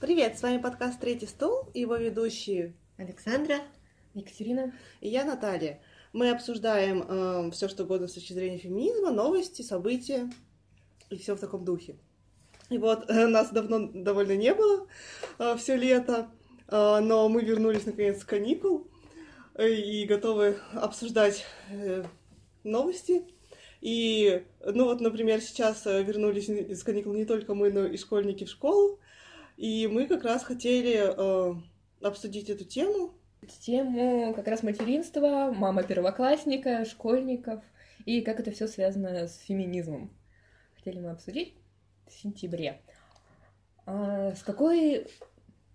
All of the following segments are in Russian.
Привет, с вами подкаст «Третий стол» и его ведущие Александра, Екатерина и я Наталья. Мы обсуждаем э, все, что угодно с точки зрения феминизма, новости, события и все в таком духе. И вот э, нас давно довольно не было э, все лето, э, но мы вернулись наконец с каникул э, и готовы обсуждать э, новости. И, ну вот, например, сейчас э, вернулись из каникул не только мы, но и школьники в школу. И мы как раз хотели э, обсудить эту тему. Тему как раз материнства, мама первоклассника, школьников и как это все связано с феминизмом. Хотели мы обсудить в сентябре. А с какой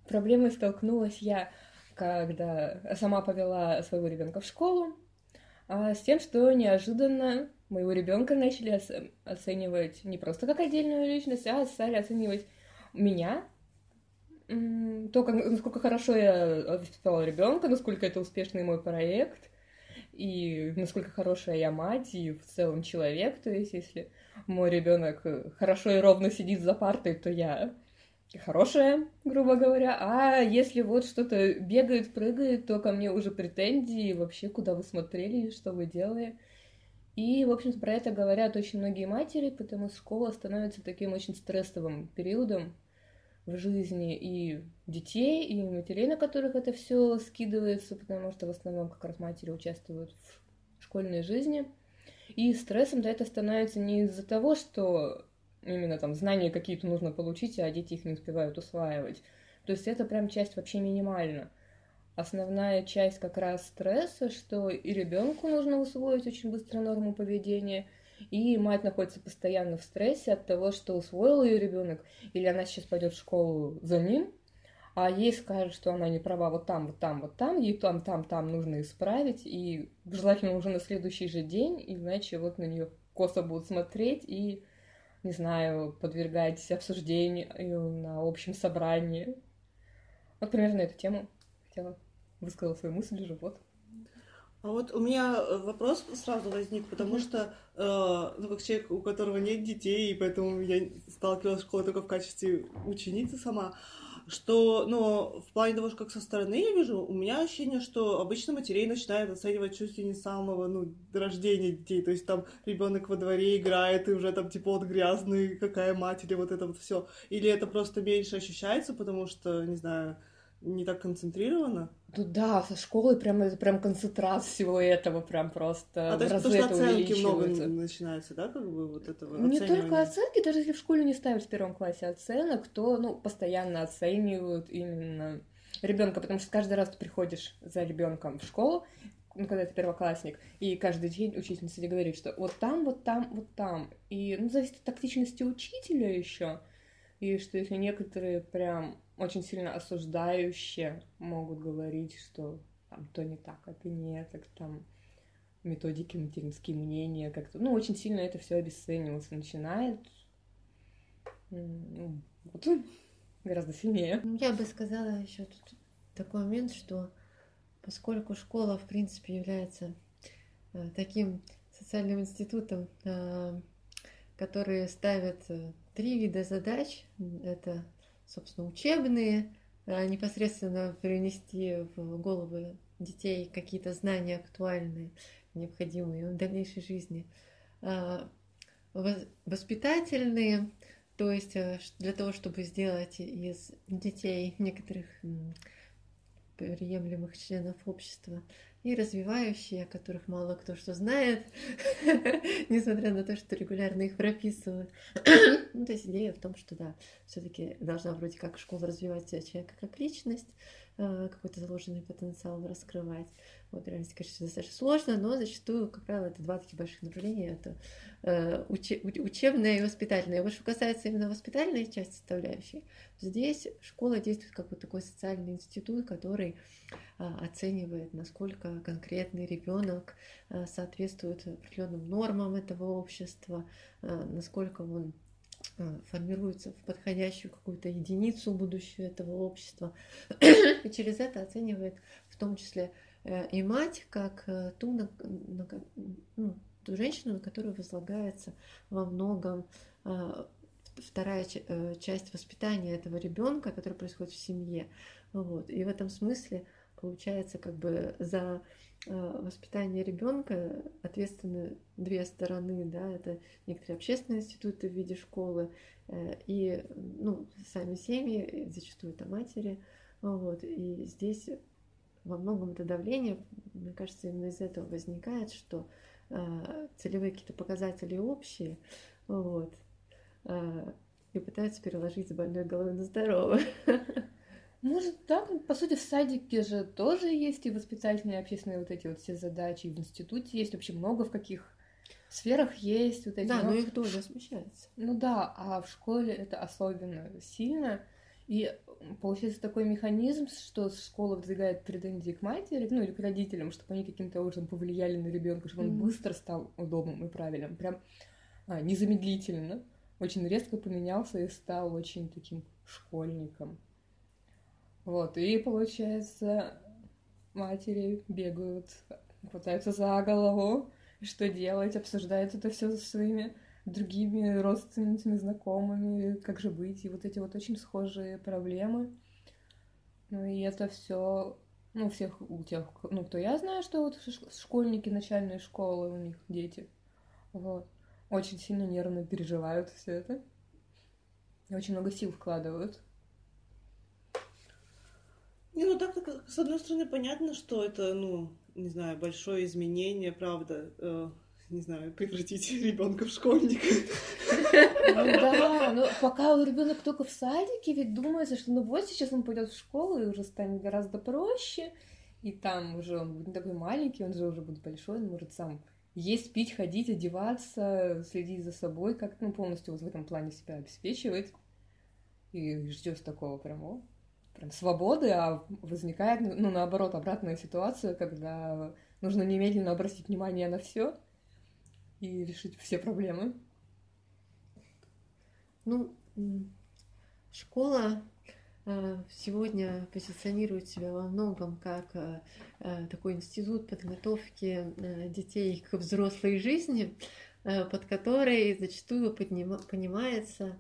проблемой столкнулась я, когда сама повела своего ребенка в школу? А с тем, что неожиданно моего ребенка начали оценивать не просто как отдельную личность, а стали оценивать меня то, как, насколько хорошо я воспитала ребенка, насколько это успешный мой проект, и насколько хорошая я мать и в целом человек. То есть, если мой ребенок хорошо и ровно сидит за партой, то я хорошая, грубо говоря. А если вот что-то бегает, прыгает, то ко мне уже претензии вообще, куда вы смотрели, что вы делали. И, в общем-то, про это говорят очень многие матери, потому что школа становится таким очень стрессовым периодом, в жизни и детей, и матерей, на которых это все скидывается, потому что в основном как раз матери участвуют в школьной жизни. И стрессом да, это становится не из-за того, что именно там знания какие-то нужно получить, а дети их не успевают усваивать. То есть это прям часть вообще минимальна. Основная часть как раз стресса, что и ребенку нужно усвоить очень быстро норму поведения, и мать находится постоянно в стрессе от того, что усвоил ее ребенок, или она сейчас пойдет в школу за ним, а ей скажут, что она не права вот там, вот там, вот там, ей там, там, там нужно исправить, и желательно уже на следующий же день, иначе вот на нее косо будут смотреть и, не знаю, подвергать обсуждению на общем собрании. Вот примерно на эту тему хотела высказала свою мысль уже, вот. А вот у меня э, вопрос сразу возник, потому что, э, ну, как человек, у которого нет детей, и поэтому я сталкивалась в школе только в качестве ученицы сама, что, ну, в плане того, как со стороны я вижу, у меня ощущение, что обычно матерей начинают оценивать чуть ли не самого, ну, рождения детей, то есть там ребенок во дворе играет, и уже там, типа, вот грязный, какая мать, или вот это вот все. Или это просто меньше ощущается, потому что, не знаю, не так концентрировано. Ну да, со школы прям это прям концентрат всего этого, прям просто а, то есть, потому что оценки много начинается, да, как бы вот этого Не только оценки, даже если в школе не ставят в первом классе оценок, то, ну, постоянно оценивают именно ребенка, потому что каждый раз ты приходишь за ребенком в школу, ну, когда ты первоклассник, и каждый день учительница тебе говорит, что вот там, вот там, вот там. И, ну, зависит от тактичности учителя еще. И что если некоторые прям очень сильно осуждающие могут говорить, что там то не так, это не так, там методики, материнские мнения, как-то, ну, очень сильно это все обесцениваться начинает. Ну, вот, гораздо сильнее. Я бы сказала еще тут такой момент, что поскольку школа, в принципе, является э, таким социальным институтом, э, который ставит э, три вида задач. Это, собственно, учебные, а, непосредственно перенести в головы детей какие-то знания актуальные, необходимые в дальнейшей жизни. А, воспитательные, то есть э, для того, чтобы сделать из детей некоторых приемлемых членов общества и развивающие, о которых мало кто что знает, несмотря на то, что регулярно их прописывают. ну, то есть идея в том, что да, все-таки должна вроде как школа развивать человека как личность, какой-то заложенный потенциал раскрывать. Вот, реальность, конечно, достаточно сложно, но зачастую, как правило, это два таких больших направления. Это э, уче, учебное и воспитательное. Вот что касается именно воспитательной части составляющей, здесь школа действует как вот такой социальный институт, который э, оценивает, насколько конкретный ребенок э, соответствует определенным нормам этого общества, э, насколько он э, формируется в подходящую какую-то единицу будущего этого общества. И через это оценивает в том числе Э, и мать как э, ту, на, на, ну, ту женщину, на которую возлагается во многом, э, вторая часть воспитания этого ребенка, который происходит в семье. Вот. И в этом смысле получается как бы за э, воспитание ребенка ответственны две стороны, да, это некоторые общественные институты в виде школы э, и ну, сами семьи, зачастую это матери, вот, и здесь во многом это давление, мне кажется, именно из этого возникает, что э, целевые какие-то показатели общие, вот, и пытаются переложить с больной головы на здоровую. Может, так? По сути, в садике же тоже есть и воспитательные, и общественные вот эти вот все задачи, и в институте есть вообще много в каких сферах есть вот эти. Да, но, но их тоже смещается. Ну да, а в школе это особенно сильно. И получается такой механизм, что школа выдвигает претензии к матери, ну или к родителям, чтобы они каким-то образом повлияли на ребенка, чтобы mm-hmm. он быстро стал удобным и правильным, прям а, незамедлительно, очень резко поменялся и стал очень таким школьником. Вот, и получается, матери бегают, хватаются за голову, что делать, обсуждают это все со своими другими родственницами, знакомыми, как же быть, и вот эти вот очень схожие проблемы. Ну и это все, ну, всех у тех, ну, кто я знаю, что вот школьники начальной школы, у них дети, вот, очень сильно нервно переживают все это. Очень много сил вкладывают. Не, ну так, так, с одной стороны, понятно, что это, ну, не знаю, большое изменение, правда. Э, не знаю, превратить ребенка в школьника. Ну да, но пока ребенок только в садике, ведь думается, что ну вот сейчас он пойдет в школу и уже станет гораздо проще, и там уже он будет такой маленький, он же уже будет большой, он может сам есть, пить, ходить, одеваться, следить за собой, как ну, полностью вот в этом плане себя обеспечивать. И ждешь такого прямо прям свободы, а возникает, ну, наоборот, обратная ситуация, когда нужно немедленно обратить внимание на все и решить все проблемы. Ну, школа э, сегодня позиционирует себя во многом как э, э, такой институт подготовки детей к взрослой жизни, под которой зачастую понимается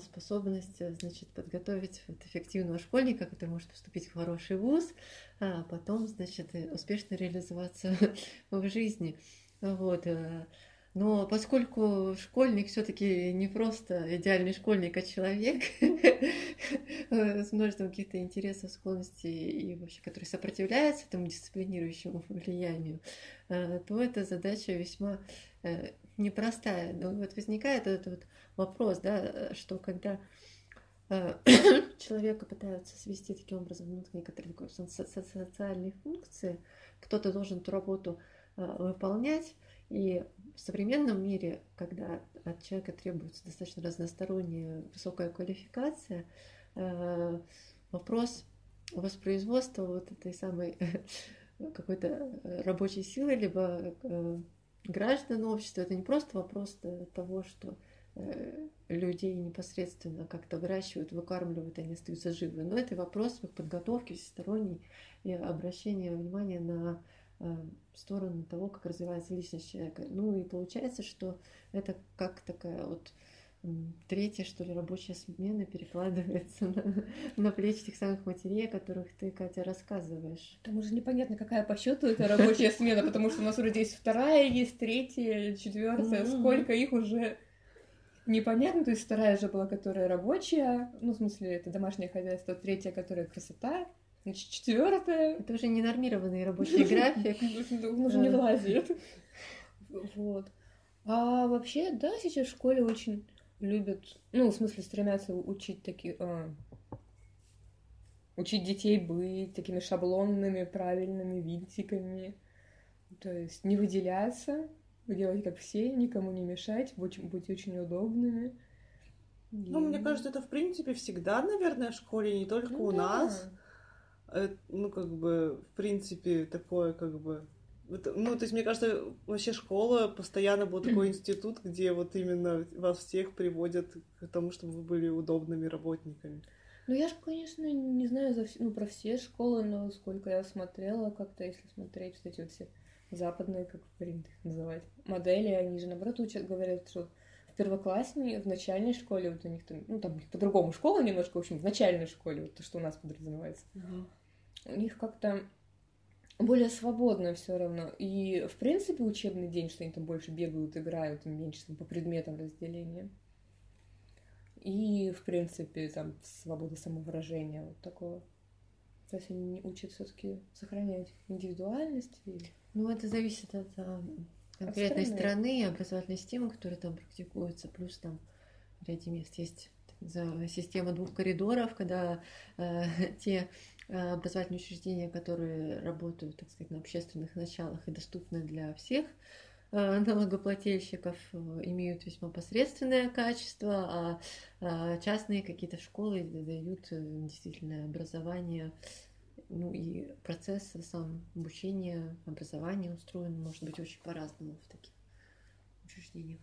способность, э, значит, подготовить вот эффективного школьника, который может поступить в хороший вуз, а потом, значит, э, успешно реализоваться в жизни. Вот. Э, но поскольку школьник все-таки не просто идеальный школьник, а человек с множеством каких-то интересов, склонностей и вообще, который сопротивляется этому дисциплинирующему влиянию, то эта задача весьма непростая. Но вот возникает этот вот вопрос, да, что когда э, человека пытаются свести таким образом некоторые такой, социальные функции, кто-то должен эту работу э, выполнять, и в современном мире, когда от человека требуется достаточно разносторонняя высокая квалификация, э, вопрос воспроизводства вот этой самой какой-то рабочей силы, либо граждан общества, это не просто вопрос того, что э, людей непосредственно как-то выращивают, выкармливают, они остаются живы. Но это вопрос их подготовки всесторонней и обращения внимания на э, сторону того, как развивается личность человека. Ну и получается, что это как такая вот третья, что ли, рабочая смена перекладывается на, на плечи тех самых матерей, о которых ты, Катя, рассказываешь. Там уже непонятно, какая по счету эта рабочая смена, потому что у нас вроде есть вторая, есть третья, четвертая, сколько их уже непонятно. То есть вторая же была, которая рабочая, ну, в смысле, это домашнее хозяйство, третья, которая красота, значит, четвертая. Это уже ненормированный рабочий график. Он уже не влазит. Вот. А вообще, да, сейчас в школе очень любят, ну, в смысле, стремятся учить такие... А, учить детей быть такими шаблонными, правильными винтиками. То есть не выделяться, делать как все, никому не мешать, быть, быть очень удобными. Ну, мне кажется, это, в принципе, всегда, наверное, в школе, не только ну, у да. нас. Это, ну, как бы, в принципе, такое, как бы, ну, то есть, мне кажется, вообще школа постоянно был такой институт, где вот именно вас всех приводят к тому, чтобы вы были удобными работниками. Ну, я же, конечно, не знаю за, ну, про все школы, но сколько я смотрела, как-то, если смотреть вот эти вот все западные, как принято их называть, модели, они же, наоборот, учат, говорят, что первокласснике, в начальной школе, вот у них там, ну, там по-другому школа немножко, в общем, в начальной школе, вот то, что у нас подразумевается, у них как-то более свободно все равно. И, в принципе, учебный день, что они там больше бегают, играют, меньше там, по предметам разделения. И, в принципе, там свобода самовыражения вот такого. То есть они учат все-таки сохранять индивидуальность. И... Ну, это зависит от а, конкретной страны. страны и образовательной системы, которая там практикуется. Плюс там в ряде мест есть система двух коридоров, когда э, те э, образовательные учреждения, которые работают, так сказать, на общественных началах и доступны для всех э, налогоплательщиков, э, имеют весьма посредственное качество, а а частные какие-то школы дают действительно образование ну и процесс сам обучения, образования устроен, может быть, очень по-разному в таких учреждениях.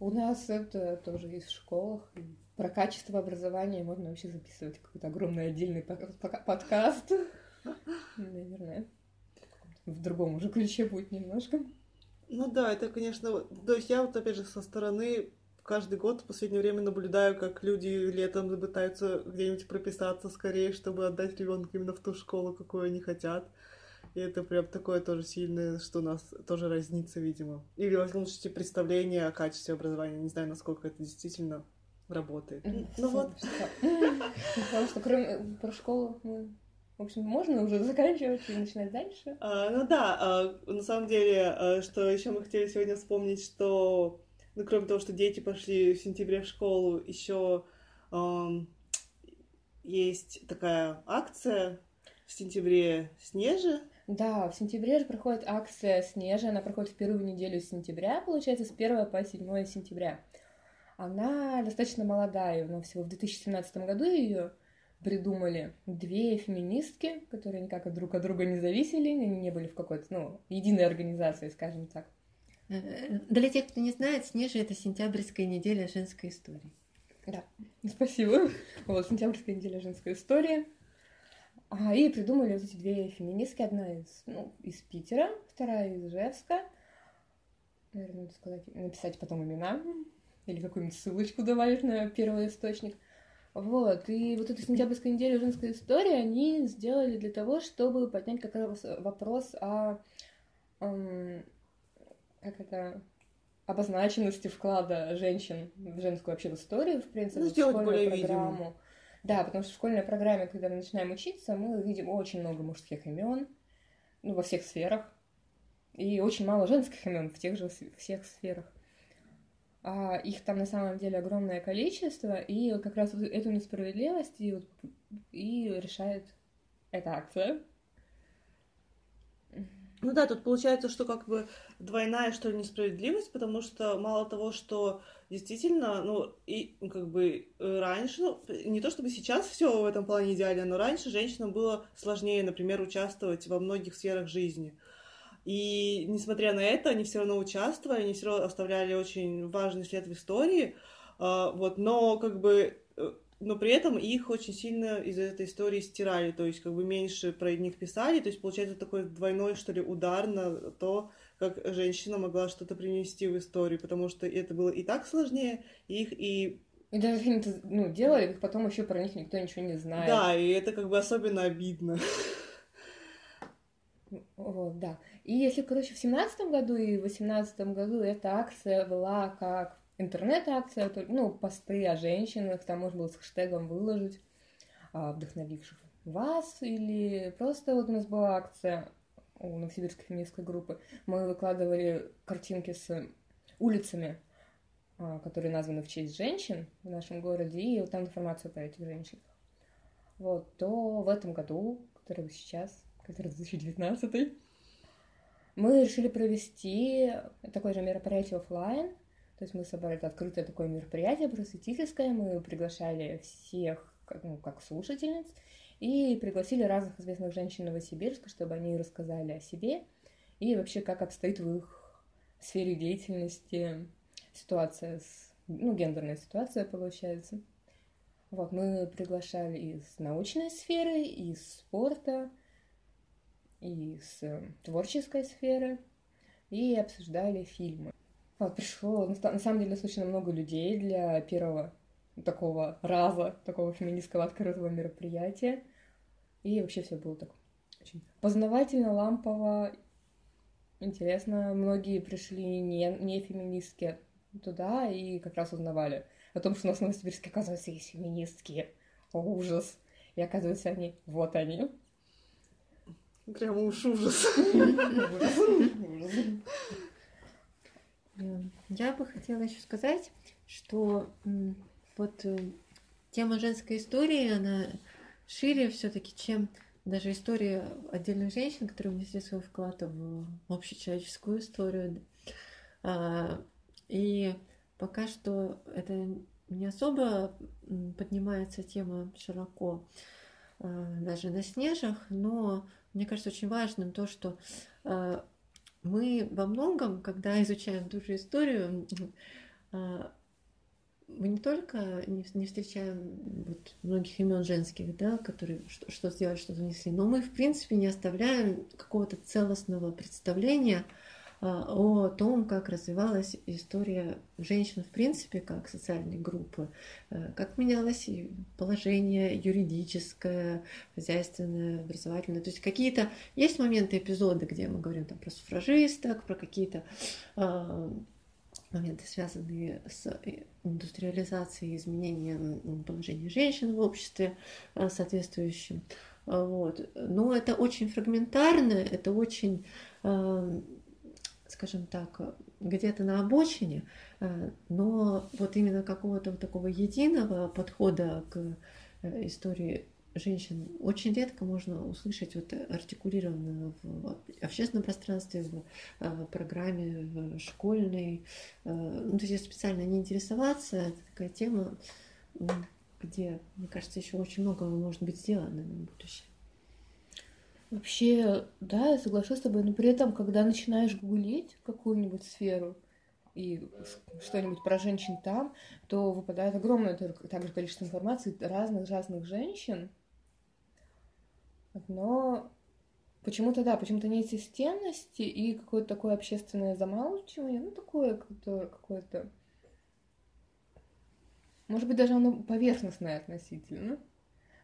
У нас это тоже есть в школах. Про качество образования можно вообще записывать какой-то огромный отдельный подкаст. Наверное. В другом уже ключе будет немножко. Ну да, это, конечно, вот- то есть я вот опять же со стороны каждый год в последнее время наблюдаю, как люди летом пытаются где-нибудь прописаться скорее, чтобы отдать ребенка именно в ту школу, какую они хотят. И это прям такое тоже сильное, что у нас тоже разнится, видимо. Или, во всяком случае, представление о качестве образования. Не знаю, насколько это действительно работает. Ну вот. Потому что кроме про школу мы, в общем, можно уже заканчивать и начинать дальше. А, ну да, а, на самом деле, а, что еще мы хотели сегодня вспомнить, что, ну, кроме того, что дети пошли в сентябре в школу, еще есть такая акция в сентябре «Снежи». Да, в сентябре же проходит акция «Снежа», она проходит в первую неделю сентября, получается, с 1 по 7 сентября. Она достаточно молодая, но всего в 2017 году ее придумали две феминистки, которые никак друг от друга не зависели, они не были в какой-то, ну, единой организации, скажем так. Э, Для тех, кто не знает, Снежа это сентябрьская неделя женской истории. Да, спасибо. Вот, сентябрьская неделя женской истории. А, и придумали вот эти две феминистки. Одна из, ну, из Питера, вторая из Ижевска. Наверное, надо сказать, написать потом имена. Или какую-нибудь ссылочку добавить на первый источник. Вот, и вот эту сентябрьскую неделю женской истории они сделали для того, чтобы поднять как раз вопрос о, эм, как это, обозначенности вклада женщин в женскую вообще в историю, в принципе, Ну, в школьную более программу. видимым. Да, потому что в школьной программе, когда мы начинаем учиться, мы видим очень много мужских имен, ну, во всех сферах, и очень мало женских имен в тех же всех сферах. А их там на самом деле огромное количество, и как раз вот эту несправедливость и, вот, и решает эта акция. Ну да, тут получается, что как бы двойная, что ли, несправедливость, потому что мало того, что действительно, ну, и ну, как бы э, раньше, ну, не то чтобы сейчас все в этом плане идеально, но раньше женщинам было сложнее, например, участвовать во многих сферах жизни. И несмотря на это, они все равно участвовали, они все равно оставляли очень важный след в истории, а, вот, но как бы э, но при этом их очень сильно из этой истории стирали, то есть как бы меньше про них писали, то есть получается такой двойной, что ли, удар на то, как женщина могла что-то принести в историю, потому что это было и так сложнее, их и... И даже если они это ну, делали, так потом еще про них никто ничего не знает. Да, и это как бы особенно обидно. Вот, да. И если, короче, в семнадцатом году и в восемнадцатом году эта акция была как интернет-акция, ну, посты о женщинах, там можно было с хэштегом выложить, а, вдохновивших вас, или просто вот у нас была акция у Новосибирской феминистской группы, мы выкладывали картинки с улицами, а, которые названы в честь женщин в нашем городе, и вот там информация про этих женщинах. Вот, то в этом году, который сейчас, который 2019, мы решили провести такое же мероприятие оффлайн. То есть мы собрали открытое такое мероприятие просветительское, мы приглашали всех ну, как слушательниц и пригласили разных известных женщин Новосибирска, чтобы они рассказали о себе и вообще как обстоит в их сфере деятельности ситуация с, ну, гендерная ситуация получается. Вот, мы приглашали из научной сферы, из спорта, из творческой сферы и обсуждали фильмы. Вот, пришло, на самом деле, достаточно много людей для первого такого раза, такого феминистского открытого мероприятия. И вообще все было так очень познавательно, лампово, интересно. Многие пришли не, не феминистки туда и как раз узнавали о том, что у нас в Новосибирске, оказывается, есть феминистки. О, ужас. И оказывается, они, вот они. Прям уж ужас. Ужас. Ужас. Э, Я бы хотела еще сказать, что вот э, тема женской истории, она шире все-таки, чем даже история отдельных женщин, которые внесли свой вклад в общечеловеческую историю. А, И пока что это не особо поднимается тема широко а, даже на снежах, но мне кажется очень важным то, что а, мы во многом, когда изучаем ту же историю, а, мы не только не, встречаем вот многих имен женских, да, которые что, что сделали, что внесли, но мы, в принципе, не оставляем какого-то целостного представления о том, как развивалась история женщин, в принципе, как социальной группы, э, как менялось положение юридическое, хозяйственное, образовательное. То есть какие-то есть моменты, эпизоды, где мы говорим там про суфражисток, про какие-то а, моменты, связанные с э, индустриализацией, изменением положения женщин в обществе э, соответствующим. А, Вот. Но это очень фрагментарно, это очень, скажем так, где-то на обочине, э, но вот именно какого-то вот такого единого подхода к э, истории женщин очень редко можно услышать вот артикулированно в общественном пространстве, в э, программе в школьной. Ну, то есть специально не интересоваться, это такая тема, где, мне кажется, еще очень много может быть сделано на будущее. Вообще, да, я соглашусь с тобой, но при этом, когда начинаешь гуглить какую-нибудь сферу и что-нибудь про женщин там, то выпадает огромное также количество информации разных-разных женщин. Но почему-то, да, почему-то нет системности и какое-то такое общественное замалчивание, ну, такое какое-то... Может быть, даже оно поверхностное относительно.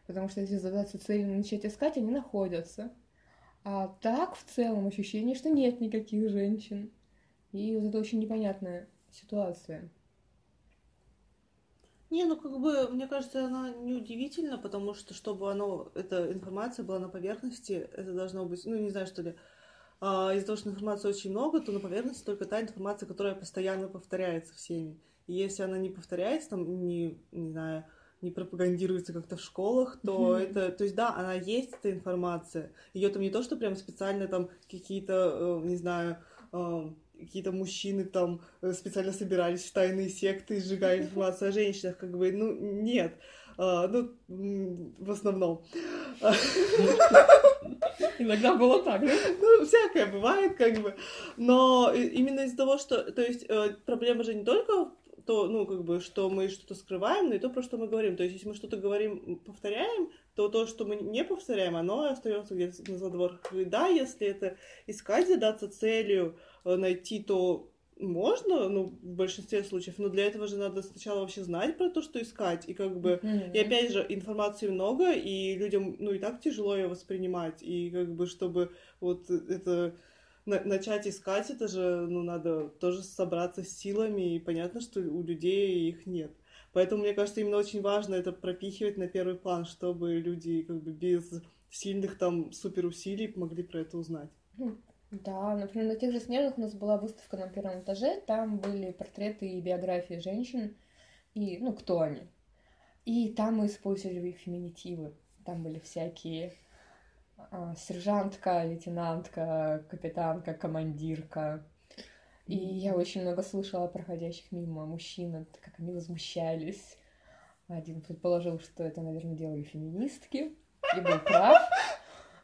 Потому что если задаться целью начать искать, они находятся. А так, в целом, ощущение, что нет никаких женщин. И вот это очень непонятная ситуация. Не, ну как бы, мне кажется, она неудивительна, потому что, чтобы оно, эта информация была на поверхности, это должно быть, ну, не знаю, что ли, а, из-за того, что информации очень много, то на поверхности только та информация, которая постоянно повторяется всеми. И если она не повторяется, там, не, не знаю, не пропагандируется как-то в школах, то Мгм. это, то есть да, она есть, эта информация. Ее там не то, что прям специально там какие-то, э, не знаю, э, какие-то мужчины там э, специально собирались в тайные секты и сжигали информацию о женщинах, как бы, ну, нет. А, ну, в основном. Иногда было так, да? Ну, всякое бывает, как бы. Но именно из-за того, что, то есть, э, проблема же не только то, ну, как бы, что мы что-то скрываем, но и то, про что мы говорим. То есть, если мы что-то говорим, повторяем, то то, что мы не повторяем, оно остается где-то на задворках. И да, если это искать, задаться целью, э, найти, то можно, ну, в большинстве случаев, но для этого же надо сначала вообще знать про то, что искать, и как бы Мгм. и опять же, информации много, и людям, ну, и так тяжело ее воспринимать. И как бы, чтобы вот это на- начать искать, это же, ну, надо тоже собраться с силами, и понятно, что у людей их нет. Поэтому, мне кажется, именно очень важно это пропихивать на первый план, чтобы люди как бы без сильных там суперусилий могли про это узнать. Да, например, на тех же снежных у нас была выставка на первом этаже, там были портреты и биографии женщин, и, ну, кто они. И там мы использовали феминитивы. Там были всякие сержантка, лейтенантка, капитанка, командирка. И я очень много слышала проходящих мимо мужчин, как они возмущались. Один предположил, что это, наверное, делали феминистки, и был прав.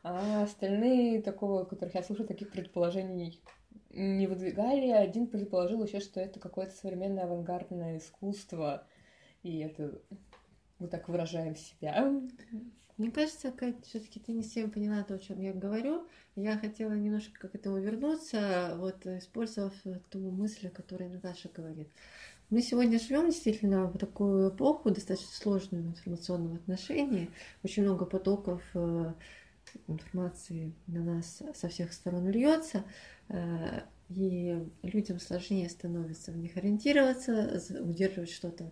А остальные, такого, которых я слышала, таких предположений не выдвигали. Один предположил еще, что это какое-то современное авангардное искусство, и это вот так выражаем себя. Мне кажется, Кать, все-таки ты не всем поняла то, о чем я говорю. Я хотела немножко к этому вернуться, вот использовав ту мысль, которую Наташа говорит. Мы сегодня живем действительно в такую эпоху, достаточно сложную в информационном отношении. Очень много потоков э, информации на нас со всех сторон льется, э, и людям сложнее становится в них ориентироваться, удерживать что-то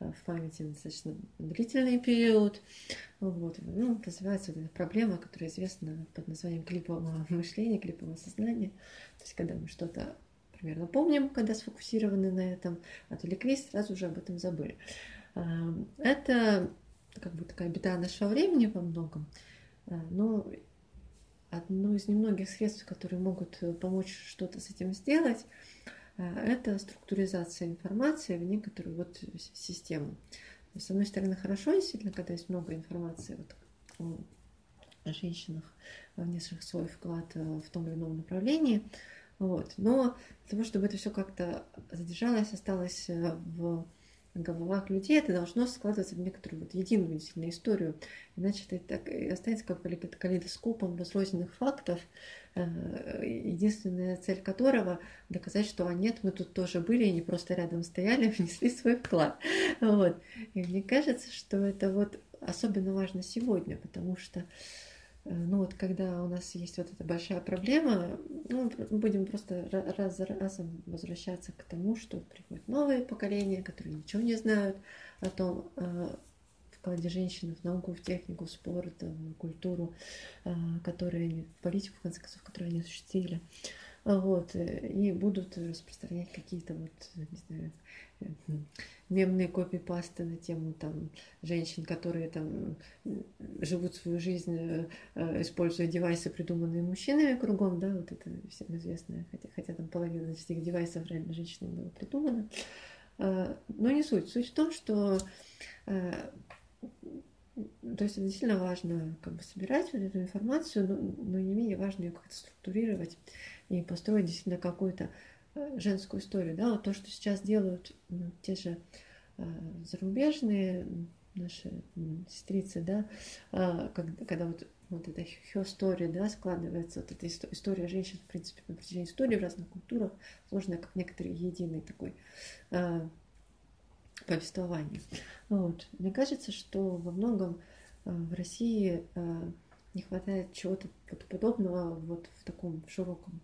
э, в памяти достаточно длительный период. Вот. Ну, развивается вот эта проблема, которая известна под названием клипового мышления, клипового сознания. То есть, когда мы что-то примерно помним, когда сфокусированы на этом, отвлеклись, сразу же об этом забыли. А, это как бы такая беда нашего времени во многом. А, но одно из немногих средств, которые могут помочь что-то с этим сделать, а, это структуризация информации в некоторую вот систему. С одной стороны, хорошо, действительно, когда есть много информации вот, о женщинах, внесших свой вклад в том или ином направлении. Вот. Но для того, чтобы это все как-то задержалось, осталось э, в головах людей, это должно складываться в некоторую вот единую действительно историю. Иначе это так останется как калейдоскопом разрозненных фактов, э, единственная цель которого доказать, что а нет, мы тут тоже были, и не просто рядом стояли, внесли свой вклад. Вот. И мне кажется, что это вот особенно важно сегодня, потому что ну вот когда у нас есть вот эта большая проблема, ну, будем просто раз за разом возвращаться к тому, что приходят новые поколения, которые ничего не знают о том, э, вкладе женщины в науку, в технику, в спорт, в культуру, э, которые они, в политику, в конце концов, которые они осуществили. Вот, и будут распространять какие-то вот, не знаю, мемные копии-пасты на тему там женщин, которые там живут свою жизнь, э, э, используя девайсы, придуманные мужчинами кругом, да, вот это всем известно, хотя, хотя там половина этих девайсов реально женщинами было придумано. Э, но не суть. Суть в том, что то есть это действительно важно как бы собирать вот эту информацию, но, но не менее важно ее как-то структурировать и построить действительно какую-то женскую историю, да, то, что сейчас делают те же э, зарубежные наши сестрицы, да, э, когда, когда вот вот эта her да, складывается, вот эта история женщин, в принципе, на протяжении истории в разных культурах, сложная, как некоторый единый такой э, повествование. Вот. Мне кажется, что во многом э, в России э, не хватает чего-то подобного вот в таком широком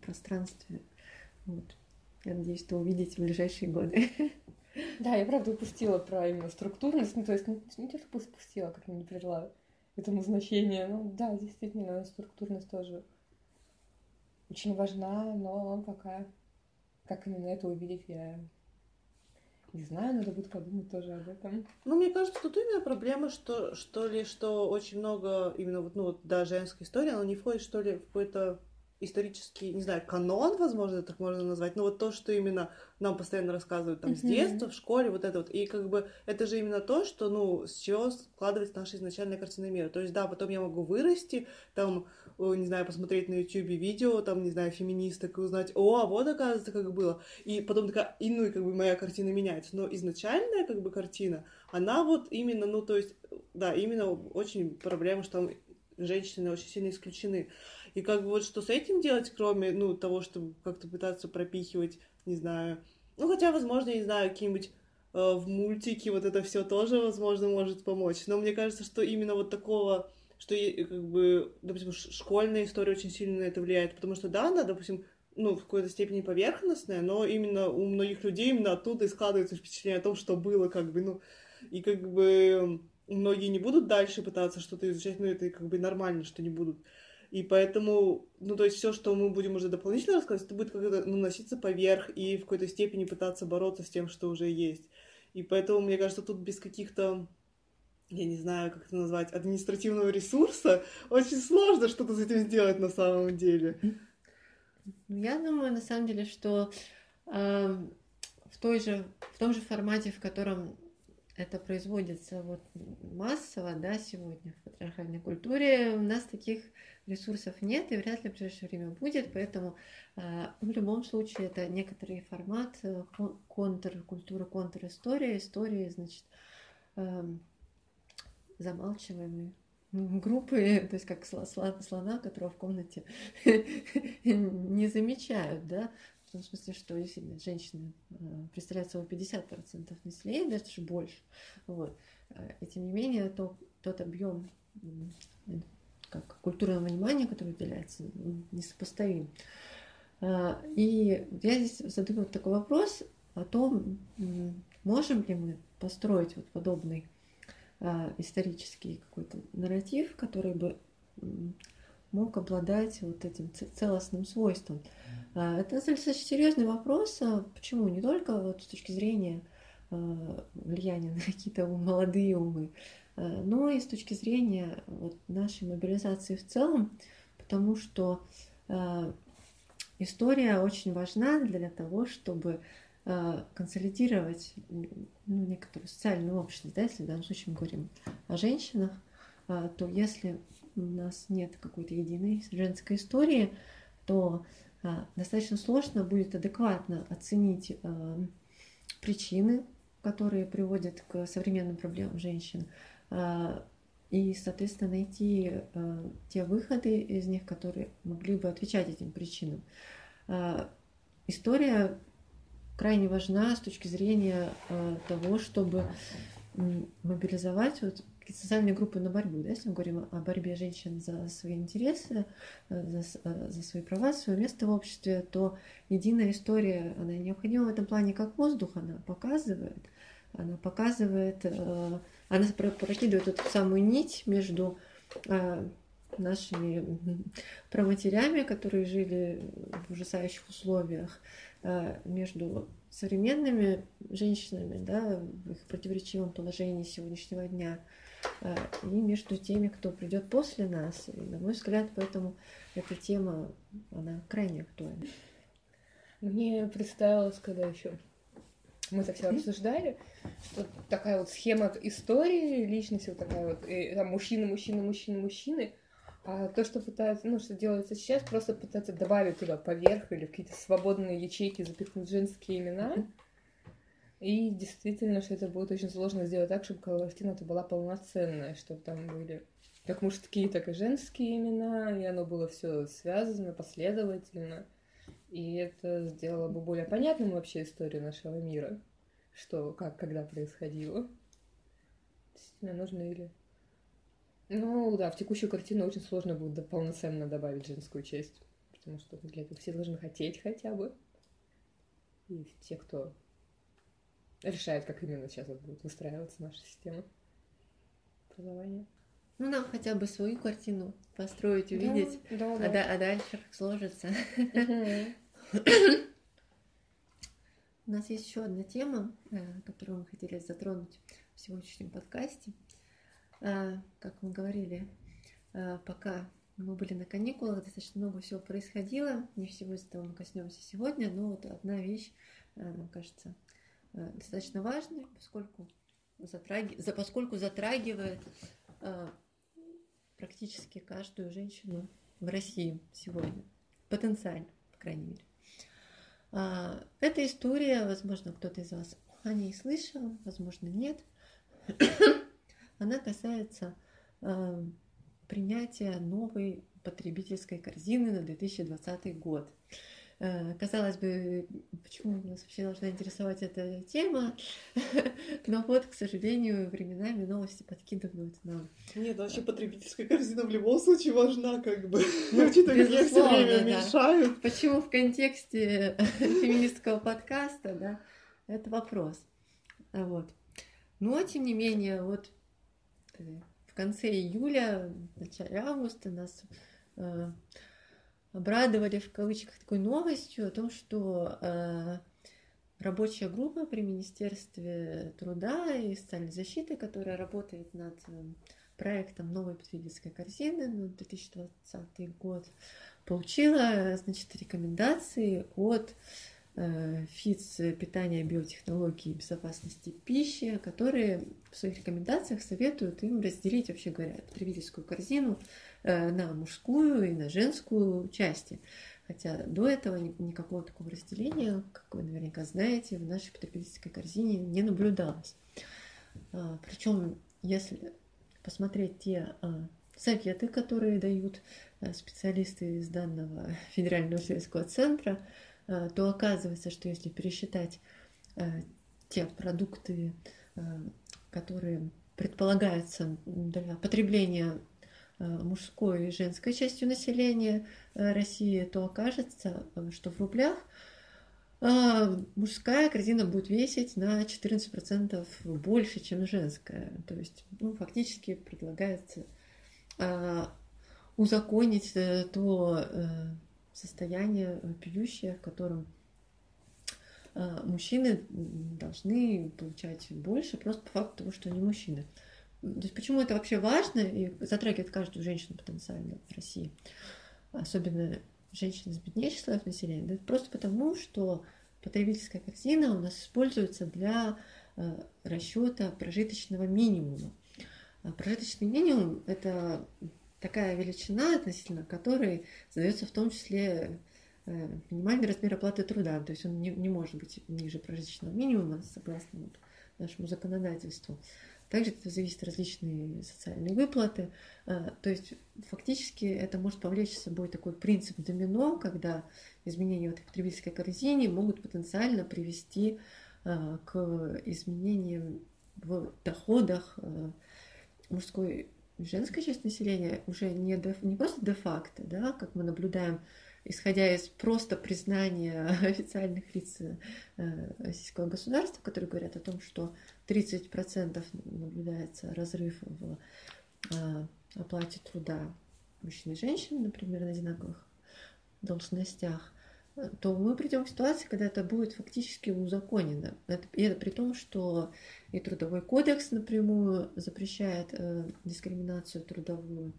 пространстве вот. Я надеюсь, что увидите в ближайшие годы. Да, я правда упустила про именно структурность, ну то есть не, не то, что упустила, как не придала этому значение. Ну да, действительно, структурность тоже очень важна, но пока как именно это увидеть, я не знаю, надо будет подумать тоже об этом. Ну, мне кажется, тут именно проблема, что, что ли, что очень много именно вот, ну, вот, да, женской истории, она не входит, что ли, в какой-то исторический, не знаю, канон, возможно, так можно назвать, но вот то, что именно нам постоянно рассказывают там mm-hmm. с детства, в школе, вот это вот, и как бы это же именно то, что, ну, с чего складывается наша изначальная картина мира. То есть, да, потом я могу вырасти, там, не знаю, посмотреть на YouTube видео, там, не знаю, феминисток и узнать, о, а вот, оказывается, как было. И потом такая, и, ну, и как бы моя картина меняется. Но изначальная, как бы, картина, она вот именно, ну, то есть, да, именно очень проблема, что там женщины очень сильно исключены. И как бы вот что с этим делать, кроме, ну, того, чтобы как-то пытаться пропихивать, не знаю, ну, хотя, возможно, не знаю, какие-нибудь э, в мультике вот это все тоже, возможно, может помочь. Но мне кажется, что именно вот такого, что, как бы, допустим, школьная история очень сильно на это влияет, потому что, да, она, допустим, ну, в какой-то степени поверхностная, но именно у многих людей именно оттуда и складывается впечатление о том, что было, как бы, ну, и как бы многие не будут дальше пытаться что-то изучать, но это как бы нормально, что не будут. И поэтому, ну, то есть все, что мы будем уже дополнительно рассказывать, это будет как-то ну, носиться поверх и в какой-то степени пытаться бороться с тем, что уже есть. И поэтому, мне кажется, тут без каких-то я не знаю, как это назвать, административного ресурса, очень сложно что-то с этим сделать на самом деле. Ну, я думаю, на самом деле, что э, в, той же, в том же формате, в котором это производится вот массово, да, сегодня в патриархальной культуре, у нас таких ресурсов нет и вряд ли в ближайшее время будет, поэтому а, в любом случае это некоторый формат э, контркультуры, контр-история, истории, значит, эм, замалчиваемые группы, то есть как слона, которого в комнате не замечают, да, в том смысле, что действительно женщины э, представляют собой 50% населения, даже больше. Вот. Э, и тем не менее, то, тот объем как культурного внимания, который уделяется, несопоставим. Э, и я здесь задаю вот такой вопрос о том, можем ли мы построить вот подобный исторический какой-то нарратив, который бы мог обладать вот этим целостным свойством. А, это достаточно серьезный вопрос. А почему? Не только вот с точки зрения а, влияния на какие-то молодые умы, но и с точки зрения вот нашей мобилизации в целом, потому что история очень важна для того, чтобы консолидировать ну, некоторую социальную общность. Да, если в данном случае мы говорим о женщинах, то если у нас нет какой-то единой женской истории, то а, достаточно сложно будет адекватно оценить а, причины, которые приводят к современным проблемам женщин, а, и, соответственно, найти те выходы из них, которые могли бы отвечать этим причинам. История крайне важна с точки зрения того, чтобы мобилизовать вот какие-то социальные группы на борьбу, да, если мы говорим о борьбе женщин за свои интересы, э, за, э, за свои права, свое место в обществе, то единая история, она необходима в этом плане как воздух, она показывает, она показывает, э, она прокидывает эту самую нить между нашими проматерями, которые жили в ужасающих условиях, между современными женщинами, да, в их противоречивом положении сегодняшнего дня, и между теми, кто придет после нас. И, на мой взгляд, поэтому эта тема, она крайне актуальна. Мне представилось, когда еще мы это все обсуждали, что такая вот схема истории личности, вот такая вот, и, там, мужчины, мужчины, мужчины, мужчины, а то, что пытаются, ну, что делается сейчас, просто пытаться добавить туда поверх или какие-то свободные ячейки запихнуть женские имена, и действительно, что это будет очень сложно сделать так, чтобы картина это была полноценная, чтобы там были как мужские, так и женские имена, и оно было все связано последовательно. И это сделало бы более понятным вообще историю нашего мира, что, как, когда происходило. Действительно, нужно или... Ну, да, в текущую картину очень сложно будет полноценно добавить женскую часть, потому что для этого все должны хотеть хотя бы. И те, кто решает, как именно сейчас вот будет выстраиваться наша система образования. Ну, нам хотя бы свою картину построить, увидеть, да, да, да. А, да, а дальше как сложится. У нас есть еще одна тема, э, которую мы хотели затронуть в сегодняшнем подкасте. Э, как мы говорили, э, пока мы были на каникулах, достаточно много всего происходило. Не всего из этого мы коснемся сегодня, но вот одна вещь, нам кажется, Э, достаточно важный, поскольку, затраги... за... поскольку затрагивает э, практически каждую женщину в России сегодня. Потенциально, по крайней мере. А, эта история, возможно, кто-то из вас о ней слышал, возможно, нет. Она касается э, принятия новой потребительской корзины на 2020 год. Э, казалось бы, почему нас вообще должна интересовать эта тема, но вот, к сожалению, временами новости подкидывают нам. Нет, вообще потребительская корзина в любом случае важна, как бы. Ну, Что-то все время мешают. Почему в контексте феминистского подкаста, да, это вопрос. Вот. Но, тем не менее, вот э, в конце июля, в начале августа нас э, обрадовали в кавычках такой новостью о том, что э, рабочая группа при Министерстве труда и социальной защиты, которая работает над э, проектом новой потребительской корзины на 2020 год, получила значит, рекомендации от э, ФИЦ питания, биотехнологии и безопасности пищи, которые в своих рекомендациях советуют им разделить, вообще говоря, потребительскую корзину Э, на мужскую и на женскую части. Хотя до этого никакого такого разделения, как вы наверняка знаете, в нашей потребительской корзине не наблюдалось. Причем, если посмотреть те советы, которые дают специалисты из данного федерального исследовательского центра, то оказывается, что если пересчитать те продукты, которые предполагаются для потребления Э, мужской и женской частью населения э, России, то окажется, э, что в рублях мужская корзина будет весить на 14% больше, чем женская. То есть, ну, фактически предлагается узаконить то состояние пьющее, в котором мужчины должны получать больше просто по факту того, что они мужчины. То есть почему это вообще важно и затрагивает каждую женщину потенциально в России, особенно женщины с беднейших слоев населения, да, просто потому, что потребительская корзина у нас используется для э, расчета прожиточного минимума. А прожиточный минимум – это такая величина, относительно которой задается в том числе э, минимальный размер оплаты труда, то есть он не, не может быть ниже прожиточного минимума, согласно вот нашему законодательству. Также это зависит различные социальные выплаты. А, то есть фактически это может повлечь с собой такой принцип домино, когда изменения в этой потребительской корзине могут потенциально привести а, к изменениям в доходах мужской и женской части населения уже не, де, не просто де-факто, да, как мы наблюдаем исходя из просто признания официальных лиц э, российского государства, которые говорят о том, что 30% наблюдается разрыв в э, оплате труда мужчин и женщин, например, на одинаковых должностях, то мы придем к ситуации, когда это будет фактически узаконено. И это при том, что и трудовой кодекс напрямую запрещает э, дискриминацию трудовую,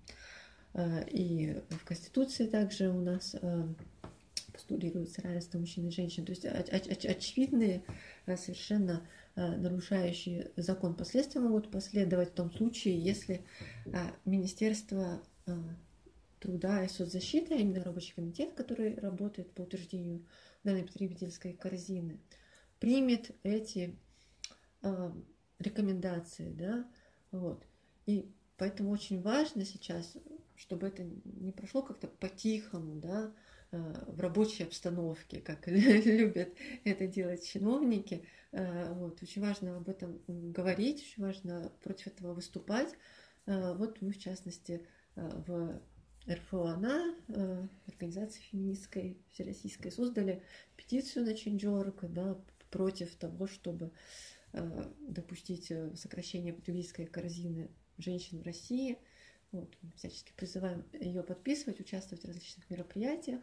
Э, и в Конституции также у нас э, постулируется равенство мужчин и женщин. То есть очевидные, э, совершенно нарушающие закон последствия могут последовать в том случае, если Министерство труда и соцзащиты, а именно рабочий комитет, который работает по утверждению данной потребительской корзины, примет эти рекомендации, да, вот. И поэтому очень важно сейчас чтобы это не прошло как-то по-тихому, да, э, в рабочей обстановке, как любят это делать чиновники. Э, вот, очень важно об этом говорить, очень важно против этого выступать. Э, вот мы, в частности, в РФОАНА, организации феминистской всероссийской, создали петицию на Change.org да, против того, чтобы допустить сокращение потребительской корзины женщин в России – вот, всячески призываем ее подписывать, участвовать в различных мероприятиях,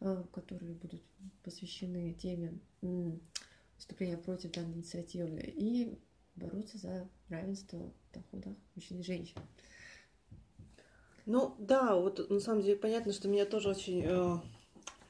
э, которые будут посвящены теме выступления против данной инициативы и бороться за равенство в мужчин и женщин. Ну да, вот на самом деле понятно, что меня тоже очень э,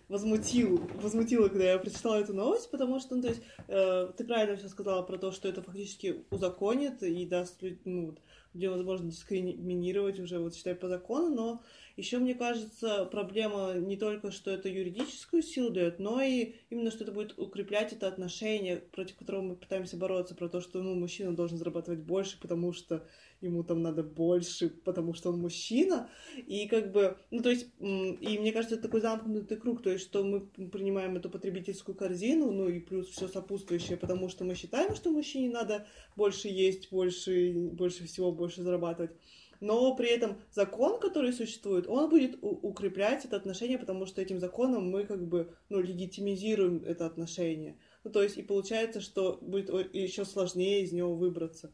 возмутил, возмутило, когда я прочитала эту новость, потому что, ну, то есть, э, ты правильно все сказала про то, что это фактически узаконит и даст ну, где возможно дискриминировать уже, вот считай, по закону, но еще, мне кажется, проблема не только, что это юридическую силу дает, но и именно, что это будет укреплять это отношение, против которого мы пытаемся бороться, про то, что, ну, мужчина должен зарабатывать больше, потому что ему там надо больше, потому что он мужчина, и как бы, ну, то есть, и мне кажется, это такой замкнутый круг, то есть, что мы принимаем эту потребительскую корзину, ну, и плюс все сопутствующее, потому что мы считаем, что мужчине надо больше есть, больше, больше всего, больше зарабатывать, но при этом закон, который существует, он будет укреплять это отношение, потому что этим законом мы как бы, ну, легитимизируем это отношение. Ну, то есть и получается, что будет еще сложнее из него выбраться.